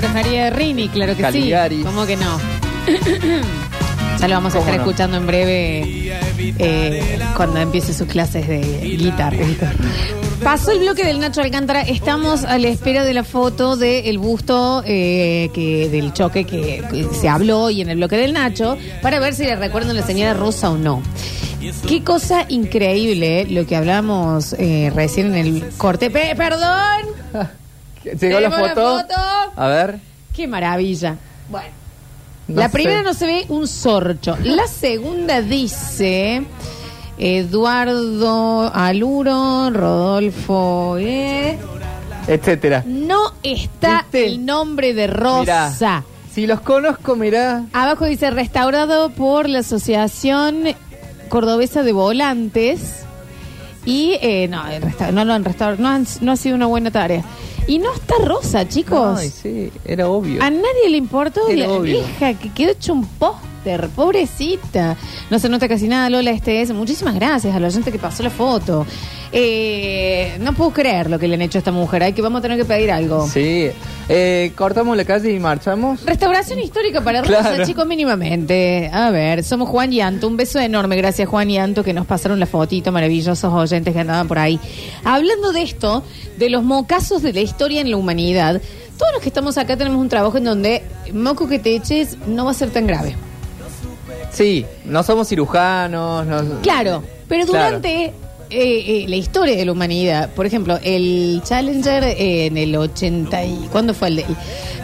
preferida de Rini, claro que sí. ¿Cómo que no? ya lo vamos a ¿Cómo estar no? escuchando en breve eh, cuando empiece sus clases de guitarra. Pasó el bloque del Nacho Alcántara. Estamos a la espera de la foto del busto eh, que del choque que, que se habló y en el bloque del Nacho para ver si le recuerdan a la señora Rosa o no. Qué cosa increíble eh, lo que hablamos eh, recién en el corte. Pe- perdón. ¿Llegó la ¿Tenemos la foto? foto? A ver. Qué maravilla. Bueno. No la sé. primera no se ve un sorcho. La segunda dice Eduardo Aluro, Rodolfo. eh. Etcétera. No está ¿Viste? el nombre de Rosa. Mirá, si los conozco, mirá. Abajo dice restaurado por la Asociación Cordobesa de Volantes. Y eh, no, el resta- no lo han restaurado. No, han- no ha sido una buena tarea. Y no está Rosa, chicos. Ay, sí, era obvio. A nadie le importó Era la obvio. vieja que quedó hecho un pobrecita. No se nota casi nada, Lola este es. Muchísimas gracias a la gente que pasó la foto. Eh, no puedo creer lo que le han hecho a esta mujer. Hay que vamos a tener que pedir algo. Sí. Eh, cortamos la calle y marchamos. Restauración histórica para Rosa, Claro. chicos, mínimamente. A ver, somos Juan y Anto. Un beso enorme, gracias Juan y Anto, que nos pasaron la fotito, maravillosos oyentes que andaban por ahí. Hablando de esto, de los mocazos de la historia en la humanidad, todos los que estamos acá tenemos un trabajo en donde moco que te eches no va a ser tan grave. Sí, no somos cirujanos. No... Claro, pero durante eh, eh, la historia de la humanidad, por ejemplo, el Challenger eh, en el 80 y... ¿Cuándo fue el de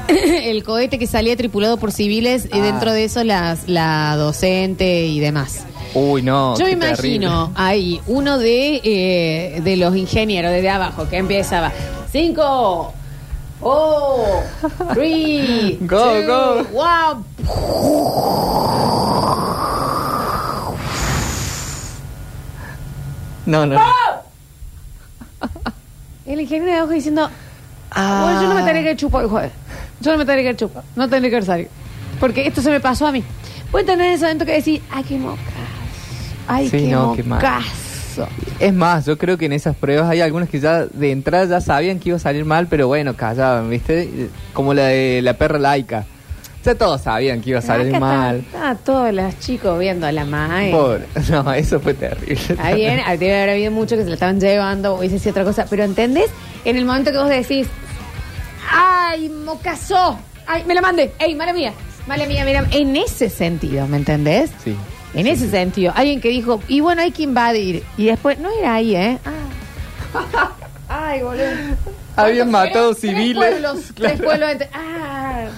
El cohete que salía tripulado por civiles y Ah. dentro de eso las, la docente y demás. Uy, no. Yo qué imagino ahí uno de, eh, de los ingenieros desde abajo que empezaba. Cinco, oh, three, Go, two, go. one. No, no. El ingeniero de abajo diciendo, Ah. Bueno, yo no me tendría que chupar, joder. Yo no me tendría que chupar. No tendría que salir. Porque esto se me pasó a mí. Pueden tener ese momento que decir, ay, qué mocas. Ay, Sí, qué no, qué mocazo. Es más, yo creo que en esas pruebas hay algunas que ya de entrada ya sabían que iba a salir mal, pero bueno, callaban, ¿viste? Como la de la perra laica. Ya todos sabían que iba a salir Acá mal. están- todos los chicos viendo a la madre. Pobre. No, eso fue terrible. Ahí bien, debe haber habido muchos que se la estaban llevando o dice otra cosa. Pero ¿entendés? En el momento que vos decís, ¡ay, mocazo! ¡Ay, me la mandé! ¡Ey, mala mía! Mala mía, mira. En ese sentido, ¿me entendés? Sí. En ese sentido, alguien que dijo, y bueno, hay que invadir. Y después, no era ahí, ¿eh? Ah. Ay, boludo. Habían ¿Cuántos matado civiles. Pueblos, tres Claro. pueblos. Ah,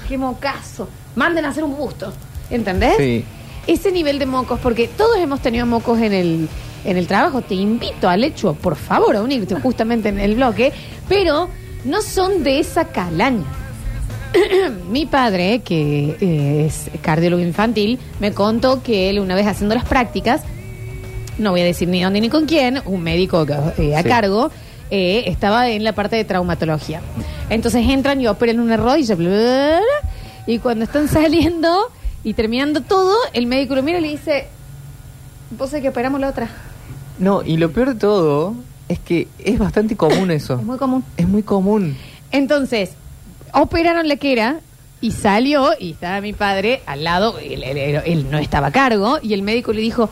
qué mocazo. Manden a hacer un busto. ¿Entendés? Sí. Ese nivel de mocos, porque todos hemos tenido mocos en el, en el trabajo. Te invito al hecho, por favor, a unirte justamente en el bloque, pero no son de esa calaña. Mi padre, que eh, es cardiólogo infantil, me contó que él una vez haciendo las prácticas, no voy a decir ni dónde ni con quién, un médico eh, a Sí. cargo, eh, estaba en la parte de traumatología. Entonces entran y operan una rodilla, bla, bla, y cuando están saliendo y terminando todo, el médico lo mira y le dice, vos sabés que operamos la otra. No, y lo peor de todo es que es bastante común eso. Es muy común. Es muy común. Entonces, operaron la que era y salió y estaba mi padre al lado, él, él- él- él no estaba a cargo y el médico le dijo,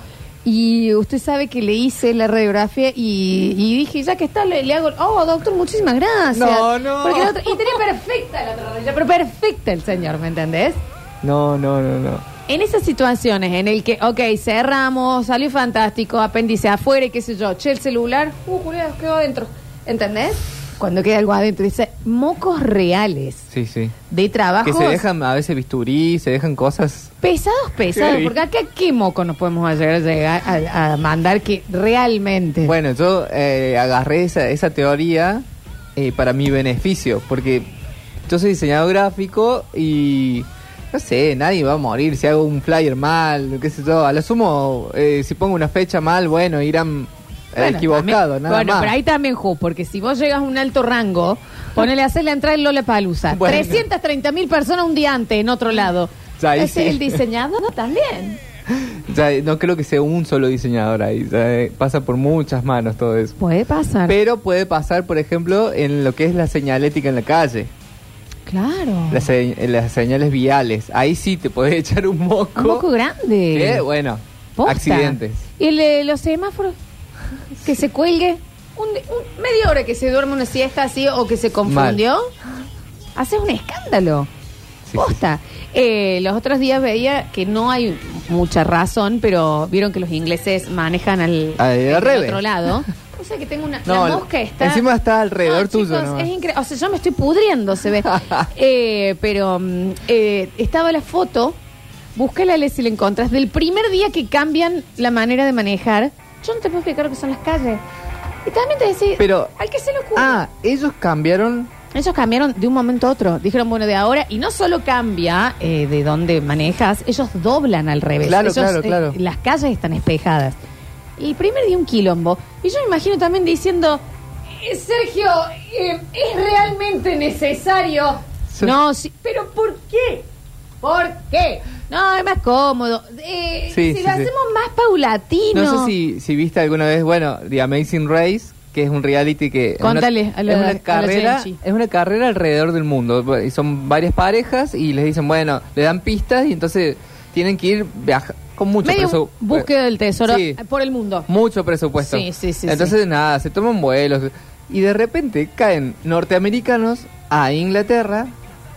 y usted sabe que le hice la radiografía y, y dije, ya que está, le, le hago, oh, doctor, muchísimas gracias. No, no. Porque la otra- y tenía perfecta la otra rodilla, pero perfecta el señor, ¿me entendés? No, no, no, no. En esas situaciones en el que, ok, cerramos, salió fantástico, apéndice afuera y qué sé yo, che, el celular, uh, culiao, quedó adentro, ¿entendés? Cuando queda algo adentro, dice, mocos reales Sí, sí. de Que trabajo. se dejan a veces bisturí, se dejan cosas. Pesados, pesados, Sí. porque acá qué moco nos podemos llegar a, llegar a, a mandar que realmente... Bueno, yo eh, agarré esa, esa teoría eh, para mi beneficio, porque yo soy diseñador gráfico y no sé, nadie va a morir si hago un flyer mal, qué sé yo. A lo sumo, eh, si pongo una fecha mal, bueno, irán eh, Bueno, equivocados, también- nada Bueno, más. pero ahí también, Ju, porque si vos llegas a un alto rango, ponele a hacerle entrar el Lola Palusa. Bueno. 330 mil personas un día antes en otro lado. Ya, ahí Es sí. el diseñador también. Ya, no creo que sea un solo diseñador ahí, ya, eh, pasa por muchas manos todo eso. Puede pasar. Pero puede pasar, por ejemplo, en lo que es la señalética en la calle. Claro. Las, se- las señales viales. Ahí sí te podés echar un moco. Un poco grande. Que, bueno, Posta. accidentes. ¿Y el los semáforos? Que se cuelgue. Un, un- media hora que se duerme una siesta así o que se confundió. Haces un escándalo. Sí, sí. Eh, los otros días veía que no hay mucha razón, pero vieron que los ingleses manejan al, de al revés. otro lado. O sea que tengo una. No, la mosca está. encima está alrededor No, tuyo, chicos. Es increíble. O sea, yo me estoy pudriendo, se ve. Eh, pero mm, eh, estaba la foto. Búscala, si la encontras. Del primer día que cambian la manera de manejar. Yo no te puedo explicar lo que son las calles. Y también te decís. Pero- Al que se le ocurre. Ah, ellos cambiaron. Ellos cambiaron de un momento a otro. Dijeron, bueno, de ahora. Y no solo cambia eh, de dónde manejas, ellos doblan al revés. Claro, Ellos, claro, eh, claro. las calles están espejadas. Y el primer día un quilombo. Y yo me imagino también diciendo, eh, Sergio, eh, ¿es realmente necesario? Sí. No, sí. ¿Pero por qué? ¿Por qué? No, es más cómodo. Eh, Sí, si sí, lo sí. hacemos más paulatino. No sé si, si viste alguna vez, bueno, The Amazing Race, que es un reality que... es una- Contale a la- es una carrera, es una carrera alrededor del mundo. Y son varias parejas y les dicen, bueno, le dan pistas y entonces tienen que ir viaja con mucho Medio presu- búsqueda del tesoro Sí. por el mundo. Mucho presupuesto. Sí, sí, sí, Entonces, nada, se toman vuelos. Y de repente caen norteamericanos a Inglaterra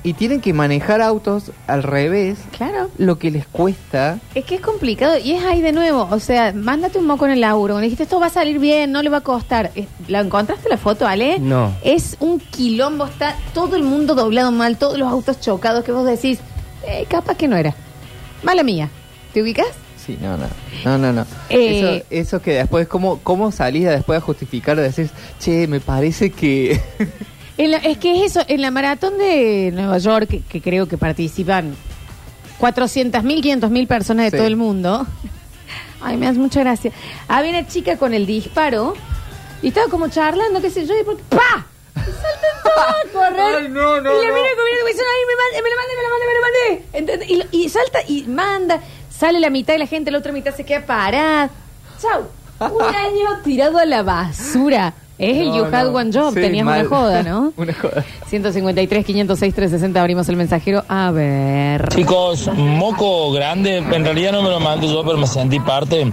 y tienen que manejar autos al revés, Claro. lo que les cuesta. Es que es complicado y es ahí de nuevo. O sea, mándate un moco en el laburo. Cuando dijiste esto va a salir bien, no le va a costar. Es- ¿La encontraste la foto, Ale? No. Es un quilombo, está todo el mundo doblado mal, todos los autos chocados que vos decís, eh, capaz que no era. Mala mía. ¿Te ubicas? Sí, no, no. No, no, no. Eh, eso, eso que después, ¿cómo, cómo salís después a justificar? Decís, che, me parece que. En la- es que es eso, en la maratón de Nueva York, que, que creo que participan 400.000, 500.000 personas de Sí. todo el mundo. Ay, me hace mucha gracia. Había una chica con el disparo y estaba como charlando, qué sé yo, y por- ¡pa! Y saltan todos a correr. Ay, no, no, Y la no. mira como y dicen, ay, me, mande, me la mandé, me la mandé, me la mandé. ¿Entendés? Y, lo- y salta y manda, sale la mitad y la gente, la otra mitad se queda parada. Chau. Un año tirado a la basura. Es el No, You Had no. One Job, Sí, tenías mal. una joda, ¿no? una joda. 153, 506, 360, abrimos el mensajero. A ver. Chicos, moco grande, en realidad no me lo mandé yo, pero me sentí parte.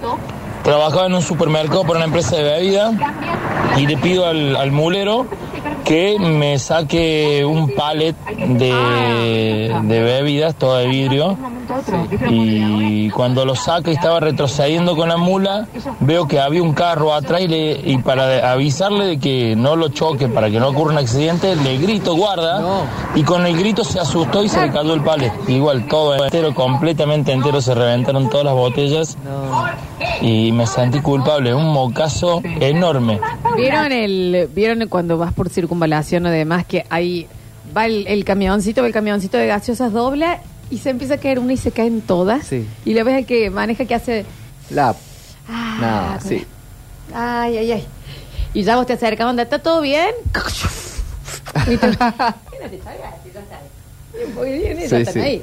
Trabajaba en un supermercado para una empresa de bebida y le pido al, al mulero que me saque un palet de, de bebidas, todo de vidrio. Y cuando lo saca y estaba retrocediendo con la mula, veo que había un carro atrás y, le- y para avisarle de que no lo choque, para que no ocurra un accidente, le grito guarda No. y con el grito se asustó y se le cayó el palet. Igual todo entero, completamente entero, se reventaron todas las botellas No. y me sentí culpable, un mocazo enorme. ¿Vieron el vieron cuando vas por circunvalación o demás que ahí va el, el camioncito, va el camioncito de gaseosas dobla y se empieza a caer una y se caen todas? Sí. Y la ves al que maneja que hace La. ah, No, sí. Ay, ay, ay. Y ya vos te acercas, onda, ¿está todo bien? Y tú, "Mira, te salgas, si ya Sí, están sí. ahí.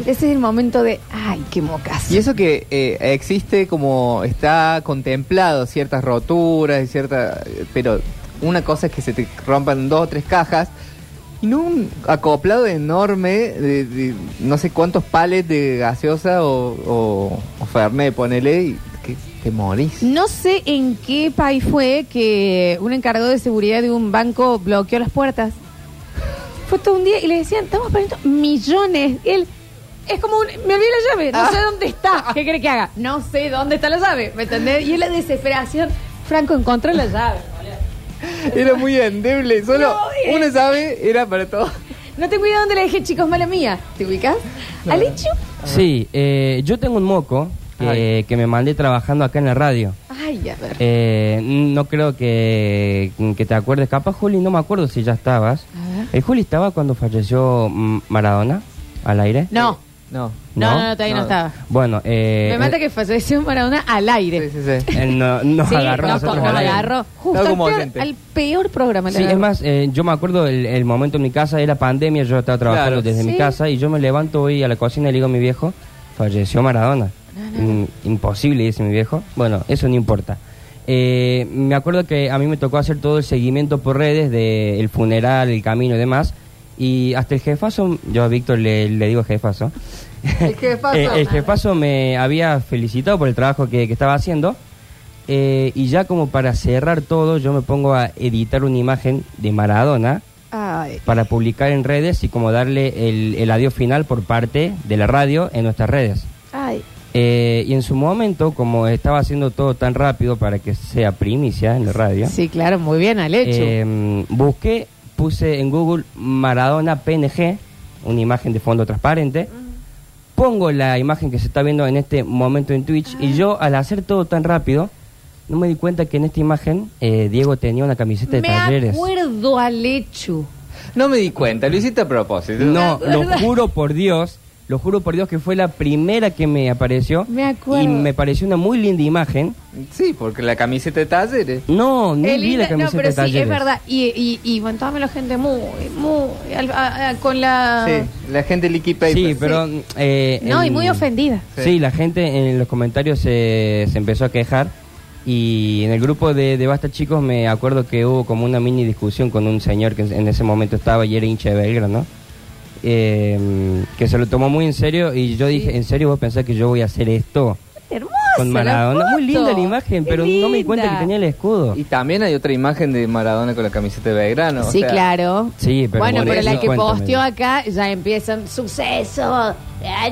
Ese es el momento de, ay, qué mocas. Y eso que eh, existe como está contemplado ciertas roturas y ciertas... Pero una cosa es que se te rompan dos o tres cajas y no un acoplado enorme de, de no sé cuántos palets de gaseosa o, o, o Fernet, ponele, y que te morís. No sé en qué país fue que un encargado de seguridad de un banco bloqueó las puertas. Fue todo un día y le decían, estamos perdiendo millones. Y él, es como un, me olvidé la llave, no sé dónde está. ¿Qué quiere que haga? No sé dónde está la llave, ¿me entendés? Y es la desesperación. Franco encontró la llave. Era muy endeble, solo No, eh. una llave era para todo. No tengo idea dónde la dejé, chicos, mala mía. ¿Te ubicas? ¿Alichu? Sí, eh, yo tengo un moco que, Ay. que me mandé trabajando acá en la radio. Ay, a ver. Eh, no creo que, que te acuerdes. Capaz, Juli, no me acuerdo si ya estabas. A ver. ¿El Juli estaba cuando falleció mm, Maradona al aire? No. No. No, no, ¿No? no, todavía no, No. estaba. Bueno, eh, Me mata que falleció Maradona al aire. Sí, sí, sí. él no- nos Sí, agarró a nos, nosotros nos al aire. agarró justo Estaba al como peor, al peor programa. le Sí, es más, eh, yo me acuerdo el, el momento en mi casa, era pandemia, yo estaba trabajando Claro. desde Sí. mi casa y yo me levanto voy a la cocina y le digo a mi viejo, falleció Maradona. Mm, imposible, dice mi viejo. Bueno, eso no importa. Eh, me acuerdo que a mí me tocó hacer todo el seguimiento por redes del funeral, el camino y demás. Y hasta el jefazo, yo a Víctor le, le digo jefazo. El jefazo. Eh, el jefazo me había felicitado por el trabajo que, que estaba haciendo. eh, y ya como para cerrar todo, yo me pongo a editar una imagen de Maradona Ay. para publicar en redes y como darle el, el adiós final por parte de la radio en nuestras redes. Ay. Eh, y en su momento, como estaba haciendo todo tan rápido para que sea primicia en la radio, Sí, claro, muy bien, Alechu. eh, busqué, puse en Google Maradona PNG, una imagen de fondo transparente, pongo la imagen que se está viendo en este momento en Twitch y yo al hacer todo tan rápido, no me di cuenta que en esta imagen eh, Diego tenía una camiseta de Me talleres. acuerdo, Alechu. No me di cuenta, lo hiciste a propósito. No, Me lo juro por Dios, lo juro por Dios que fue la primera que me apareció. Me acuerdo. Y me pareció una muy linda imagen. Sí, porque la camiseta de talleres. No, ni Es vi la camiseta no, pero de sí, es verdad. Y, y, y bueno, toda la gente muy, muy, al- a- a- con la... Sí, la gente Paper. Sí, pero... eh, No, y muy ofendida. Sí. Sí. la gente en los comentarios se, se empezó a quejar. Y en el grupo de, de Basta Chicos me acuerdo que hubo como una mini discusión con un señor que en ese momento estaba y era hincha de Belgrano, eh, que se lo tomó muy en serio y yo dije, ¿en serio vos pensás que yo voy a hacer esto Hermosa con Maradona? Muy linda la imagen, Qué pero no me di cuenta que tenía el escudo. Y también hay otra imagen de Maradona con la camiseta de Belgrano. o Sí, sea, claro. Sí, pero bueno, pero la que posteó acá ya empiezan suceso,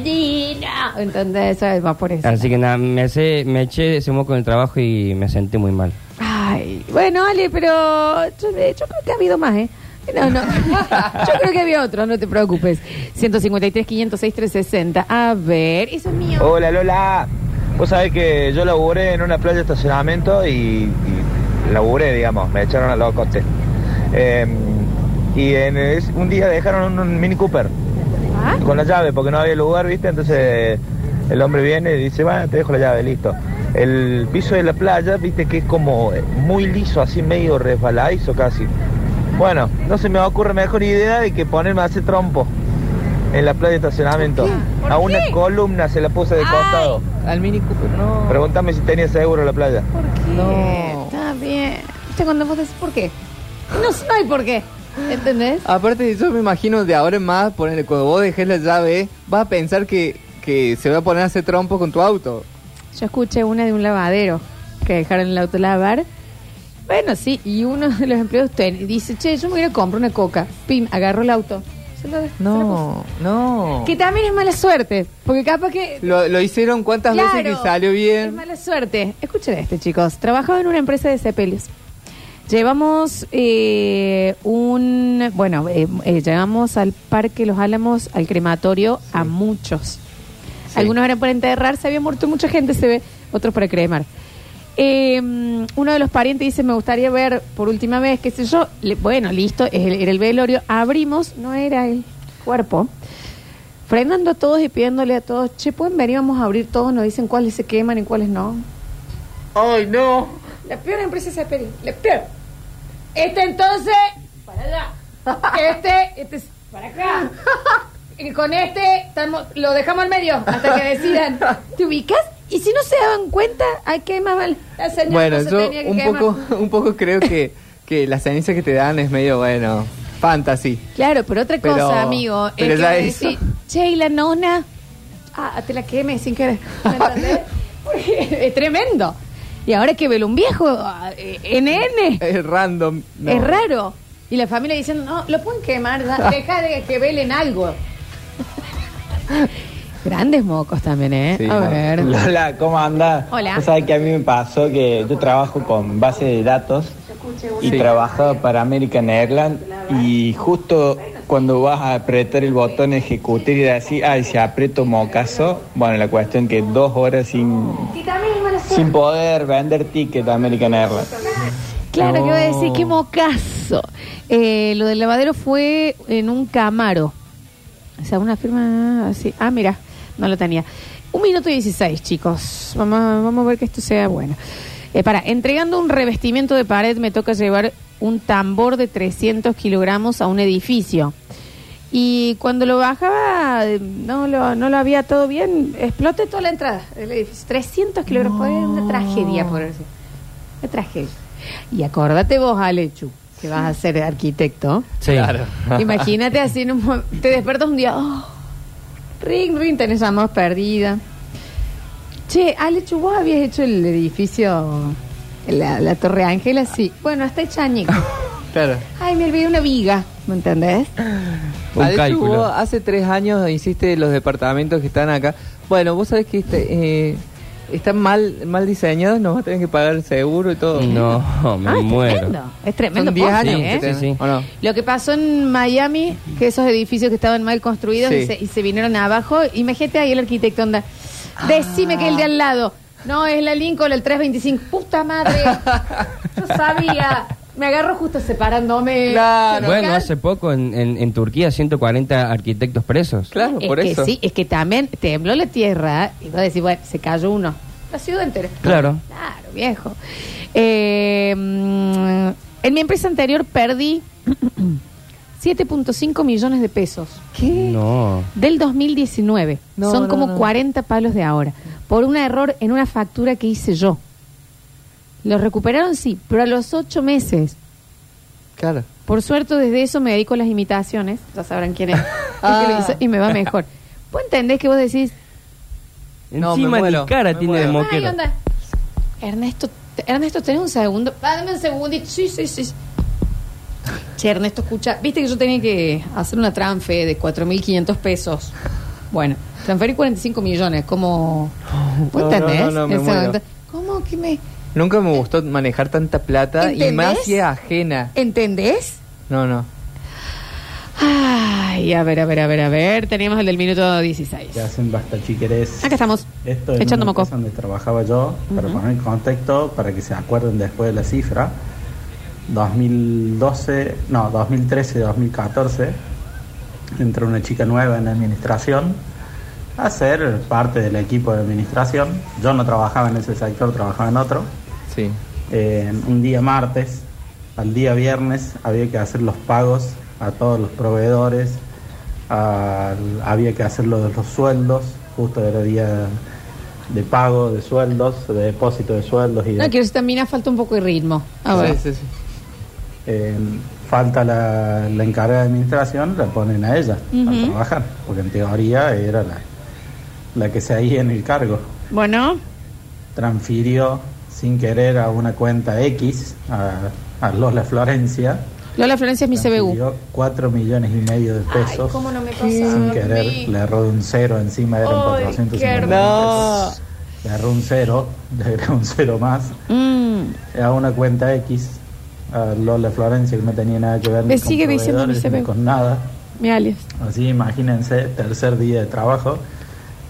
Adina. Entonces, eso va por eso. Así que nada, me, hace- me eché ese moco en el trabajo y me sentí muy mal. Ay, bueno, Ale, pero yo, de- yo creo que ha habido más, ¿eh? No, no. Yo creo que había otro, no te preocupes. 153, 506, 360. A ver, eso es mío. Hola Lola, vos sabés que yo laburé en una playa de estacionamiento y, y laburé, digamos, me echaron a locote. Eh, y en es- un día dejaron un, un Mini Cooper ¿Ah? con la llave porque no había lugar, ¿viste? Entonces el hombre viene y dice, bueno, te dejo la llave, listo. El piso de la playa, viste que es como muy liso, así medio resbaladizo casi. Bueno, no se me ocurre mejor idea de que ponerme a hacer trompo en la playa de estacionamiento. ¿Por A una qué? columna se la puse de Ay. costado. Al Mini Cooper, no. Pregúntame si tenía seguro la playa. ¿Por qué? No. Está bien. ¿Viste cuando vos decís por qué? No, no hay por qué. ¿Entendés? Aparte, yo me imagino de ahora en más, ponerle, cuando vos dejes la llave, vas a pensar que, que se va a poner a hacer trompo con tu auto. Yo escuché una de un lavadero que dejaron el auto lavar. Bueno, sí, y uno de los empleados ten- dice, che, yo me voy a comprar una coca. Pim, agarró el auto. Se lo, se lo puso. No, no. Que también es mala suerte, porque capaz que... Lo, lo hicieron cuántas veces Claro, que salió Es bien. mala suerte. Escuchen este, chicos. Trabajaba en una empresa de sepelios. Llevamos eh, un... Bueno, eh, eh, llevamos al Parque Los Álamos, al crematorio, a muchos. Sí. Algunos eran para enterrar, se había muerto mucha gente, se ve, otros para cremar. Eh, uno de los parientes dice, me gustaría ver por última vez, qué sé yo. Le- bueno, listo, es el- era el velorio. Abrimos, no era el cuerpo. Frenando a todos y pidiéndole a todos, che, pueden venir, vamos a abrir todos, nos dicen cuáles se queman y cuáles no. ¡Ay, no! La peor empresa es Sepeli, la peor. Este entonces, para allá. Este, este es para acá. Y con este estamos, lo dejamos al medio hasta que decidan. ¿Te ubicas? Y si no se daban cuenta, ¿a qué más vale? La señora Bueno, no se yo tenía que un quemar. poco, un poco creo que, que la ceniza que te dan es medio, bueno, fantasy. Claro, pero otra cosa, Pero- amigo, pero es que che, y la nona, ah, te la queme sin querer, ¿me entendés? Porque es tremendo. Y ahora que velo un viejo, ah, eh, NN, Es random. no. es raro. Y la familia diciendo, no, lo pueden quemar, deja de que velen algo. Grandes mocos también, ¿eh? Sí, a ver. Lola, ¿cómo andás? Hola. Vos sabés que a mí me pasó que yo trabajo con base de datos y Sí. trabajaba para American Airlines y justo cuando vas a apretar el botón ejecutar y decir, ay, si aprieto mocaso, bueno, la cuestión que dos horas sin, sin poder vender ticket a American Airlines. Claro, No. que voy a decir, qué mocazo. Eh, lo del lavadero fue en un camaro. O sea, una firma así. Ah, mira, no lo tenía. Un minuto y dieciséis, chicos. Vamos, a- vamos a ver que esto sea bueno. Eh, para, entregando un revestimiento de pared me toca llevar un tambor de 300 kilogramos a un edificio. Y cuando lo bajaba, eh, no lo, no lo había todo bien, exploté toda la entrada del edificio. 300 kilogramos, fue una tragedia, por decir. Una tragedia. Y acordate vos, Alechu. que vas a ser arquitecto. Sí. Claro. Imagínate así, en un mo- te despertas un día, oh, ring, ring, tenés llamadas perdida. Che, Alechu, vos habías hecho el edificio, la, la Torre Ángela, sí. Bueno, está hecha añico. Claro. Ay, me olvidé una viga, ¿me entendés? Un Alechu, cálculo. vos hace tres años hiciste los departamentos que están acá. Bueno, vos sabés que este, eh, están mal mal diseñados, nos va a tener que pagar el seguro y todo. No, me Ah, es muero. tremendo. Es tremendo. Son 10 posta, años ¿eh? que Sí, tienen, sí. ¿o no? Lo que pasó en Miami, que esos edificios que estaban mal construidos Sí. y, se, y se vinieron abajo, imagínate ahí el arquitecto onda. Decime que el de al lado. No, es la Lincoln, el 325. Puta madre. Yo sabía. Me agarro justo separándome. Claro. Bueno, hace poco en, en, en Turquía 140 arquitectos presos. Claro, es por que eso. sí, es que también tembló la tierra y vas a decir, bueno, se cayó uno. La ciudad entera. Claro. Claro, viejo. Eh, mm, en mi empresa anterior perdí 7.5 millones de pesos. No. Del 2019. No, Son no, como no. 40 palos de ahora. Por un error en una factura que hice yo. Lo recuperaron, sí, pero a los ocho meses. Claro. Por suerte, desde eso me dedico a las imitaciones. Ya sabrán quién es. el que lo hizo, y me va mejor. ¿Vos entendés que vos decís, No, Encima me muero, cara me tiene de muero. ay, onda? Ernesto, te- Ernesto, ¿tenés un segundo? Ah, Dame un segundito. Sí, sí, sí. Che, Ernesto, escucha. Viste que yo tenía que hacer una transfe de 4.500 pesos. Bueno, transferí 45 millones. ¿Cómo? ¿Vos No, no, entendés? no, no, me Ese muero. momento. ¿Cómo que me...? Nunca me gustó manejar tanta plata y más si es ajena. ¿Entendés? No, no. Ay, a ver, a ver, a ver, a ver. Teníamos el del minuto 16. que hacen basta chiqueres. Acá estamos. Esto es Echando una moco. empresa donde trabajaba yo, para poner en contexto, para que se acuerden después de la cifra. 2012, no, 2013, 2014, entró una chica nueva en la administración a ser parte del equipo de administración. Yo no trabajaba en ese sector, trabajaba en otro. Sí. Eh, un día martes, al día viernes, había que hacer los pagos a todos los proveedores, había que hacer lo de los sueldos, justo era día de pago de sueldos, de depósito de sueldos y de- No, quiero decir, también falta un poco de ritmo. A ver. Sí, sí, sí. eh, falta la, la encargada de administración, la ponen a ella a trabajar, porque en teoría era la, la que se ahí en el cargo. Bueno, Transfirió sin querer a una cuenta X, a, a Lola Florencia, Lola Florencia es mi CBU. Transfirió 4 millones y medio de pesos. ¿cómo no me pasa Sin querer, mí? le erró de un cero encima, eran Ay, 450 qué pesos. Le erró un cero, le agregó un cero más. Mm. A una cuenta X, a Lola Florencia, que no tenía nada que ver Me ni con sigue diciendo mi CBU. con nada. Mi alias. Así, imagínense, tercer día de trabajo.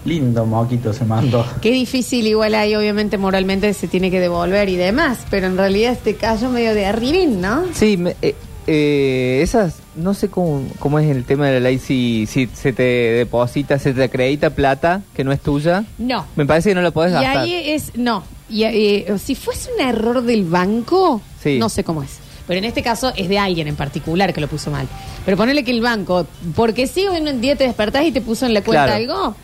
Lindo moquito se mandó. Qué difícil igual ahí, obviamente moralmente se tiene que devolver y demás, pero en realidad este callo medio de arribín, ¿no? Sí, me- eh, eh, esas, no sé cómo, cómo es el tema de la ley, si, si se te deposita, se te acredita plata que no es tuya. No. Me parece que no la podés Y gastar. ahí es, no. Y, eh, si fuese un error del banco, Sí. no sé cómo es. Pero en este caso es de alguien en particular que lo puso mal. Pero ponele que el banco, porque si hoy un día te despertás y te puso en la cuenta Claro. algo,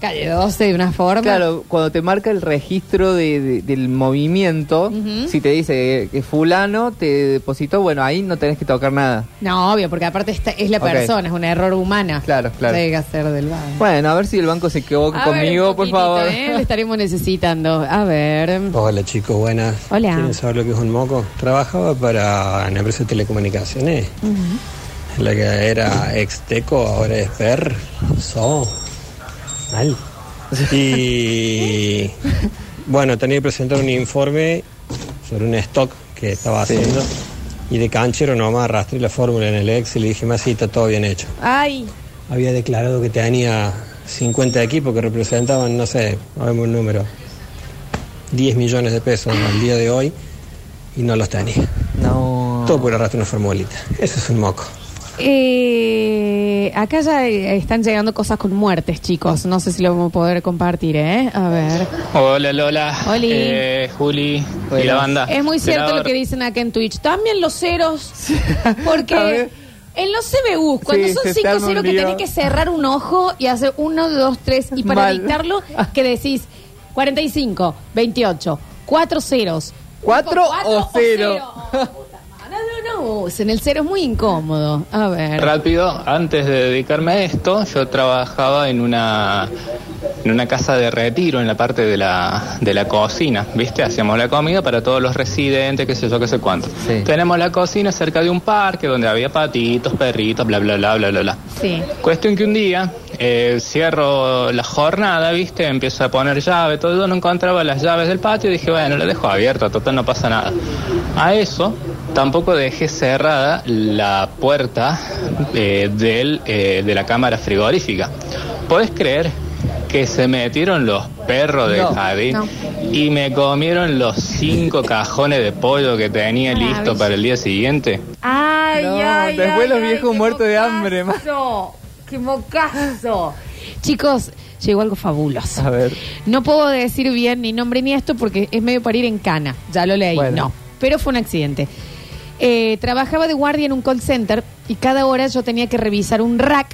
calle 12 de una forma. Claro, cuando te marca el registro de, de- del movimiento, si te dice que fulano te depositó, bueno, ahí no tenés que tocar nada. No, obvio, porque aparte esta es la persona, es un error humana. Claro, claro. Que ser del banco. Bueno, a ver si el banco se equivoca A conmigo, por favor. ¿eh? Le estaremos necesitando. A ver. Hola chicos, buenas. Hola. ¿Quieren saber lo que es un moco? Trabajaba para una empresa de telecomunicaciones, la que era Exteco, ahora es Per, So, mal. Y bueno, tenía que presentar un informe sobre un stock que estaba Sí. haciendo y de canchero nomás arrastré la fórmula en el Excel y dije, más sí, está todo bien hecho. Ay, Había declarado que tenía 50 equipos que representaban, no sé, no vemos un número, 10 millones de pesos al día de hoy y no los tenía. No. Todo por arrastrar una formulita. Eso es un moco. Eh, acá ya eh, están llegando cosas con muertes, chicos. No sé si lo vamos a poder compartir, ¿eh? A ver. Hola, Lola. Hola. Eh, Juli Hola. y la banda. Es muy cierto Velador. lo que dicen acá en Twitch. También los ceros. Porque... En los CBU, cuando sí, son 5-0 que tenés que cerrar un ojo y hacer 1, 2, 3 y para Mal. dictarlo, que decís 45, 28, 4 ceros. 4 o 0 en el cero es muy incómodo. A ver. Rápido, antes de dedicarme a esto, yo trabajaba en una en una casa de retiro en la parte de la, de la cocina, ¿viste? Hacíamos la comida para todos los residentes, qué sé yo, qué sé cuánto. Tenemos la cocina cerca de un parque donde había patitos, perritos, bla, bla, bla, bla, bla, bla. Sí. Cuestión que un día eh, cierro la jornada, ¿viste? Empiezo a poner llave, todo, no encontraba las llaves del patio y dije, bueno, lo dejo abierto, total no pasa nada. A eso tampoco dejé cerrada la puerta eh, del, eh, de la cámara frigorífica. ¿Podés creer que se metieron los perros del No. jardín No. y me comieron los cinco cajones de pollo que tenía listo Maravilloso. para el día siguiente? Ay, No, ay, después ay, los ay, viejos muertos de hambre, ma. ¡Qué mocazo! Chicos, llegó algo fabuloso. A ver. No puedo decir bien ni nombre ni esto porque es medio para ir en cana. Ya lo leí. Bueno. No, pero fue un accidente. Eh, trabajaba de guardia en un call center y cada hora yo tenía que revisar un rack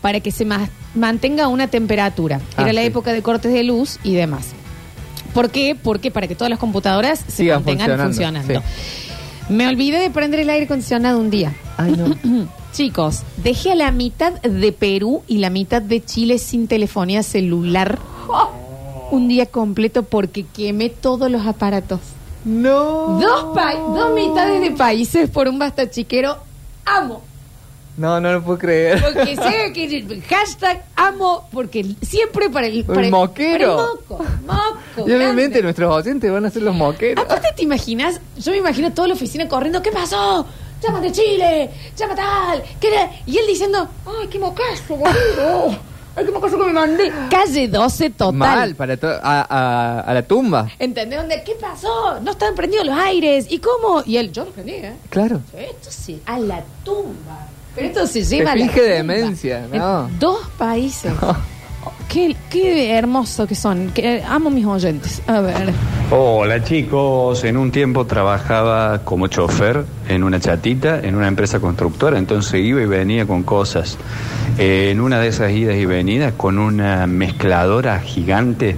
para que se ma- mantenga una temperatura. Ah, Era la sí. época de cortes de luz y demás. ¿Por qué? Porque para que todas las computadoras se Sigan mantengan funcionando, funcionando. Me olvidé de prender el aire acondicionado un día. Ay, no. Chicos, dejé a la mitad de Perú y la mitad de Chile sin telefonía celular un día completo porque quemé todos los aparatos. No. Dos, pa- dos mitades de países por un basta chiquero. Amo. No, no lo puedo creer. Porque sé que hashtag amo porque siempre para el, para El moquero. para el moco, moco, Y obviamente nuestros oyentes van a ser los moqueros. Aparte, ¿te imaginas? Yo me imagino toda la oficina corriendo. ¿Qué pasó? Llama de Chile, llama tal. ¿Qué era? Y él diciendo, ay, qué mocazo, boludo. Ay, qué mocazo que me mandé. Calle 12 total. Mal, para to- a, a, a la tumba. ¿Entendés? ¿Dónde? ¿Qué pasó? No están prendidos los aires. ¿Y cómo? Y él, yo los prendí, ¿eh? Claro. Esto sí, a la tumba. Pero esto se lleva a la finge tumba. demencia, no. En dos países. Qué, qué hermoso que son. Que, amo mis oyentes. A ver. Hola chicos, en un tiempo trabajaba como chofer en una chatita, en una empresa constructora, entonces iba y venía con cosas. Eh, en una de esas idas y venidas con una mezcladora gigante,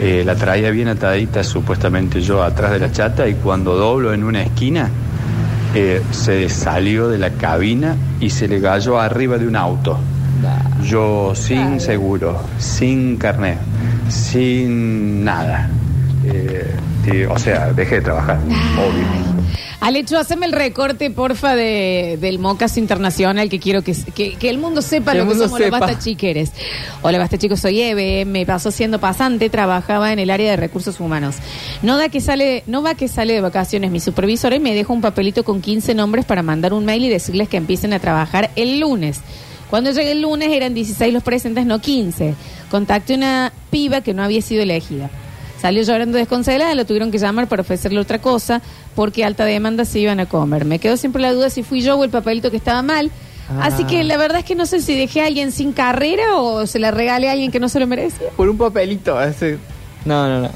eh, la traía bien atadita supuestamente yo atrás de la chata y cuando doblo en una esquina eh, se salió de la cabina y se le cayó arriba de un auto. Yo sin seguro, sin carnet, sin nada. Eh, y, o sea, dejé de trabajar, obvio. Alecho, haceme el recorte, porfa, de, del Mocaso Internacional, que quiero que, que, que el mundo sepa Que lo que somos los sepa. Basta Chiqueres. Hola, Basta Chicos, soy Eve, me pasó siendo pasante, trabajaba en el área de recursos humanos. No da que sale, no va que sale de vacaciones mi supervisor y me deja un papelito con 15 nombres para mandar un mail y decirles que empiecen a trabajar el lunes. Cuando llegué el lunes eran 16 los presentes, no 15. Contacté una piba que no había sido elegida. Salió llorando desconsolada, lo tuvieron que llamar para ofrecerle otra cosa porque alta demanda se iban a comer. Me quedó siempre la duda si fui yo o el papelito que estaba mal. Ah. Así que la verdad es que no sé si dejé a alguien sin carrera o se la regalé a alguien que no se lo merecía. Por un papelito. Ese. No, no, no.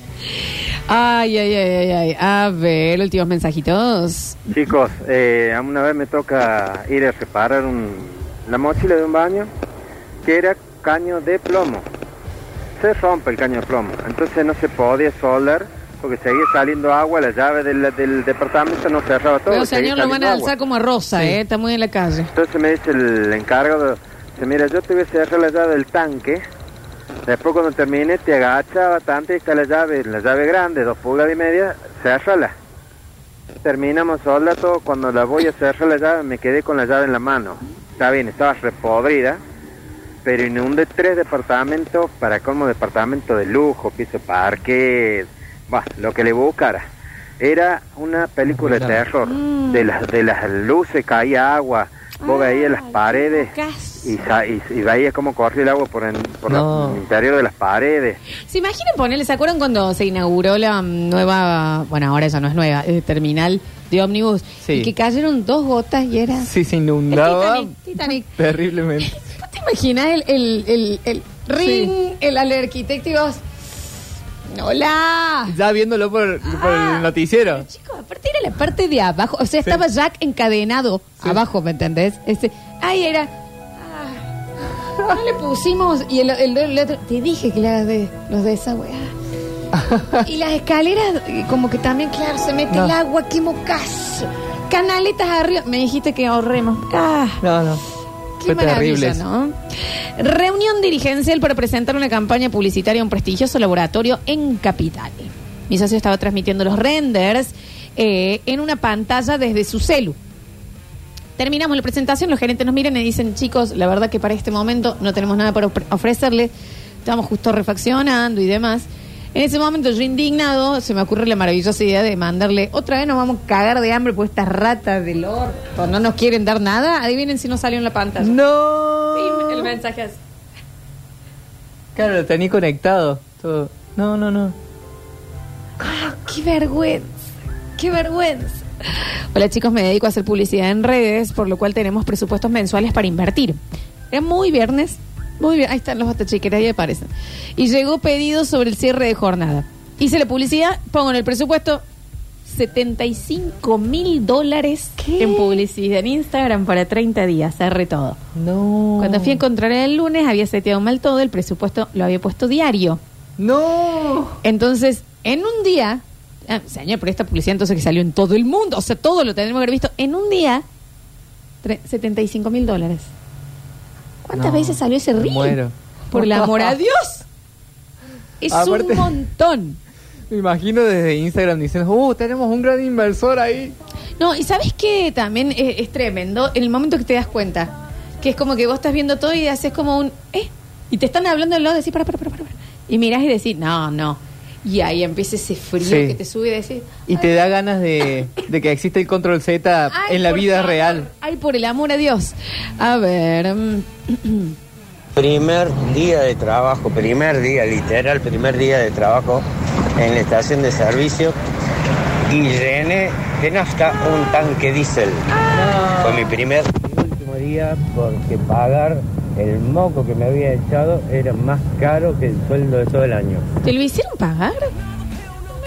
Ay, ay, ay, ay, ay. A ver, últimos mensajitos. Chicos, eh, una vez me toca ir a reparar un- la mochila de un baño que era caño de plomo. Se rompe el caño de plomo, entonces no se podía soldar porque seguía saliendo agua, la llave del, del departamento no cerraba todo. Pero señor, lo van a agua. alzar como a Rosa, ¿eh? Está muy en la calle. Entonces me dice el encargado, dice, mira, yo te voy a cerrar la llave del tanque, después cuando termine te agacha bastante y está la llave, la llave grande, dos pulgadas y media, cerrala. Terminamos sola todo, cuando la voy a cerrar la llave me quedé con la llave en la mano. Está bien, estaba repodrida, pero inundé tres departamentos, para como departamento de lujo, piso parque, bah, lo que le buscara. Era una película de terror, de las, de las luces caía agua, vos veías las paredes y, sa- y, y veías cómo corría el agua por, en- por la- el interior de las paredes. ¿Se imaginan ponerle, se acuerdan cuando se inauguró la mm, nueva, bueno, ahora ya no es nueva, eh, terminal de ómnibus? Sí. Y que cayeron dos gotas y era... Sí, se inundaba El Titanic, Titanic. terriblemente. ¿Te imaginas el, el, el, el ring, el, al arquitecto y vos... ¡Hola! Ya viéndolo por, por Ah. el noticiero. Chicos, aparte era la parte de abajo, o sea, estaba Jack encadenado abajo, ¿me entendés? Este, ahí era... ah, no le pusimos y el, el- el otro... Te dije que le hagas de los de esa weá. y las escaleras, eh, como que también, claro, se mete No. el agua, qué mocazo. Canaletas arriba. Me dijiste que ahorremos. Ah. No, no. Qué Fue maravilla, terrible eso. ¿no? Reunión dirigencial para presentar una campaña publicitaria a un prestigioso laboratorio en Capital. Mi socio estaba transmitiendo los renders eh, en una pantalla desde su celu. Terminamos la presentación, los gerentes nos miran y dicen, chicos, la verdad que para este momento no tenemos nada para ofre- ofrecerles, estamos justo refaccionando y demás. En ese momento yo indignado, se me ocurre la maravillosa idea de mandarle, otra vez nos vamos a cagar de hambre por estas ratas del orto, no nos quieren dar nada, adivinen si no salió en la pantalla. No. Sí, el mensaje es... Claro, lo tenía conectado. Todo. No, no, no. ¡Ah, qué vergüenza! ¡Qué vergüenza! Hola chicos, me dedico a hacer publicidad en redes, por lo cual tenemos presupuestos mensuales para invertir. Era muy viernes, muy bien, ahí están los batachiqueras, ahí aparecen. Y llegó pedido sobre el cierre de jornada. Hice la publicidad, pongo en el presupuesto 75 mil dólares en publicidad en Instagram para 30 días, cerré todo. No. Cuando fui a encontrar el lunes, había seteado mal todo, el presupuesto lo había puesto diario. No. Entonces, en un día, ah, señor, pero esta publicidad entonces que salió en todo el mundo, o sea, todo lo tenemos que haber visto, en un día, tre- 75 mil dólares. ¿Cuántas No, veces salió ese reel? muero. Por el amor a Dios. Es Aparte- un montón. Me imagino desde Instagram diciendo, uh, tenemos un gran inversor ahí. No, y sabes que también es, es tremendo en el momento que te das cuenta, que es como que vos estás viendo todo y haces como un, ¿eh? Y te están hablando del lado, decís, para, para, para. para. Y mirás y decís, no, no. Y ahí empieza ese frío Sí. que te sube y decís, Y te da ganas de, de que existe el control Z Ay, en la vida favor. real. Ay, por el amor a Dios. A ver. mm, Primer día de trabajo, primer día, literal, primer día de trabajo en la estación de servicio y llené de nafta un tanque diésel. Fue mi primer y último día porque pagar el moco que me había echado era más caro que el sueldo de todo el año. ¿Te lo hicieron pagar?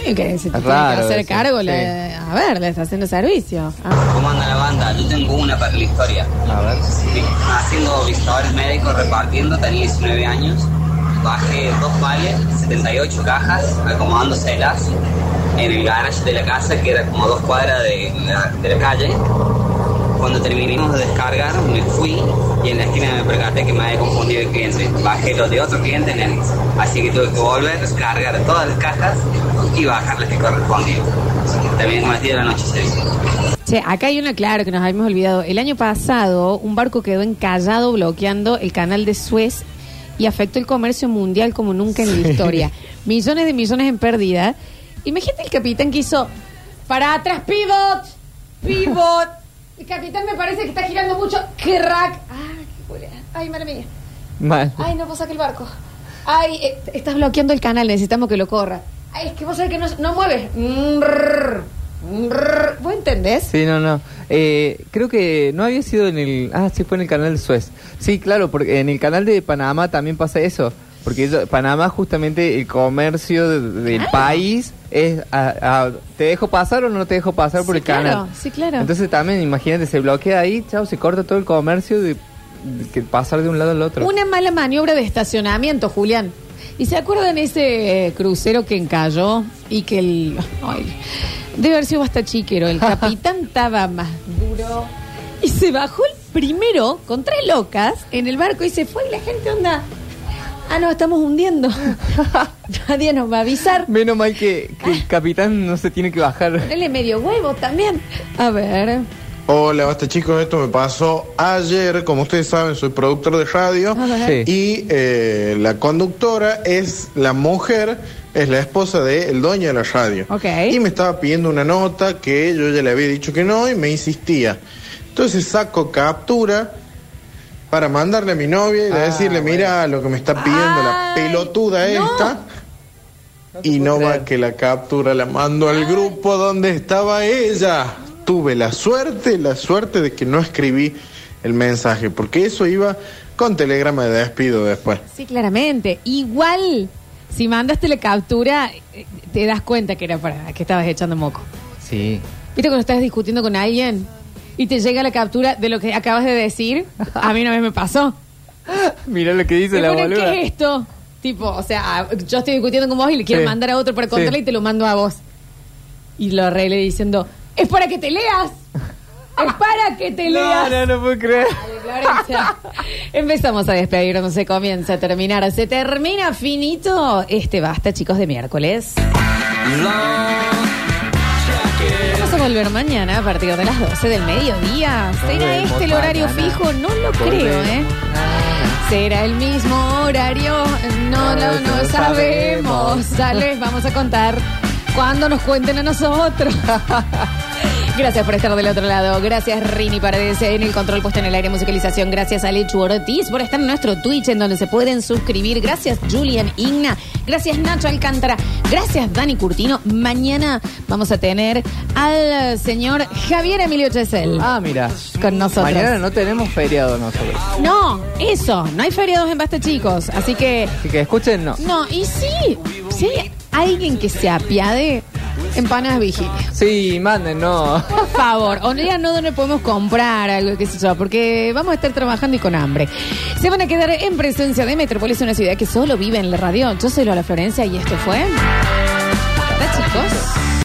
Que se te tiene que Raro hacer eso, cargo. sí. a ver, la estación de servicio. Ah. ¿Cómo anda la banda? Yo tengo una para la historia. A ver. Haciendo visitadores médicos, repartiendo, tenía 19 años. Bajé dos pales, 78 cajas, acomodándoselas en el garage de la casa, que era como dos cuadras de la, de la calle. Cuando terminamos de descargar, me fui y en la esquina me percaté que me había confundido el cliente. Bajé los de otro cliente en el, así que tuve que volver, descargar todas las cajas y bajar las que correspondían. También las 10 de la noche se. Che, acá hay una, claro, que nos habíamos olvidado. El año pasado, un barco quedó encallado bloqueando el canal de Suez y afectó el comercio mundial como nunca en la historia. Millones de millones en pérdida. Imagínate el capitán que hizo para atrás, pivot, pivot. El capitán me parece que está girando mucho. Crack. Ay, qué. Ay, madre mía. Mal. Ay, no puedo sacar el barco. Ay, eh, estás bloqueando el canal, necesitamos que lo corra. Ay, es que vos sabés que no, no mueves. Mm, mm. ¿Vos entendés? Sí, no, no. Eh, creo que no había sido en el... Ah, sí, fue en el canal de Suez. Sí, claro, porque en el canal de Panamá también pasa eso. Porque ellos- Panamá justamente el comercio de- del Ah. país es... a- a- ¿Te dejo pasar o no te dejo pasar por Sí, el canal? claro, sí, claro. Entonces también, imagínate, se bloquea ahí, chao, se corta todo el comercio de, de que pasar de un lado al otro. Una mala maniobra de estacionamiento, Julián. ¿Y se acuerdan ese eh, crucero que encalló y que el... Ay, debe haber sido hasta chiquero. El capitán estaba más duro y se bajó el primero con tres locas en el barco y se fue y la gente onda... Ah, no, estamos hundiendo. Nadie nos va a avisar. Menos mal que, que el capitán no se tiene que bajar. Ponele medio huevo también. A ver. Hola, basta chicos, esto me pasó ayer, como ustedes saben, soy productor de radio y eh, la conductora es la mujer, es la esposa del dueño de la radio. Ok. Y me estaba pidiendo una nota que yo ya le había dicho que no y me insistía. Entonces saco captura para mandarle a mi novia y Ah, decirle, mira lo que me está pidiendo la pelotuda esta. y no va que la captura la mando al grupo donde estaba ella. Tuve la suerte, la suerte de que no escribí el mensaje, porque eso iba con telegrama de despido después. Sí, claramente. Igual, si mandaste la captura, eh, te das cuenta que era para que estabas echando moco. Sí. ¿Viste cuando estás discutiendo con alguien y te llega la captura de lo que acabas de decir? A mí una vez me pasó. Mira lo que dice Me la boluda. ¿Qué es esto? Tipo, o sea, yo estoy discutiendo con vos y le quiero Sí. mandar a otro para contarle Sí. y te lo mando a vos. Y lo arreglé diciendo, es para que te leas. Es para que te leas. No, no, no puedo creer. Florencia. Empezamos a despedirnos, se comienza a terminar, se termina finito este basta, chicos, de miércoles. A volver mañana a partir de las 12 del mediodía. ¿Será Volvemos este el horario mañana. fijo? No lo creo, ¿eh? ¿Será el mismo horario? No, no, no No sabemos. Les vamos a contar cuando nos cuenten a nosotros. Gracias por estar del otro lado. Gracias Rini Paredes en el control puesto en el aire musicalización. Gracias a Lechu Ortiz por estar en nuestro Twitch en donde se pueden suscribir. Gracias Julian Igna. Gracias Nacho Alcántara. Gracias Dani Curtino. Mañana vamos a tener al señor Javier Emilio Chesel. Ah, mira. Con nosotros. Mañana no tenemos feriado nosotros. No, eso. No hay feriados en Basta, chicos. Así que. Así que escuchen, no. No, y sí. Sí, alguien que se apiade. Empanadas vigilia. Sí, manden, no. Por favor, o no donde podemos comprar algo, qué sé yo, porque vamos a estar trabajando y con hambre. Se van a quedar en presencia de Metrópolis, una ciudad que solo vive en la radio. Yo soy Lola Florencia y esto fue. Basta, chicos.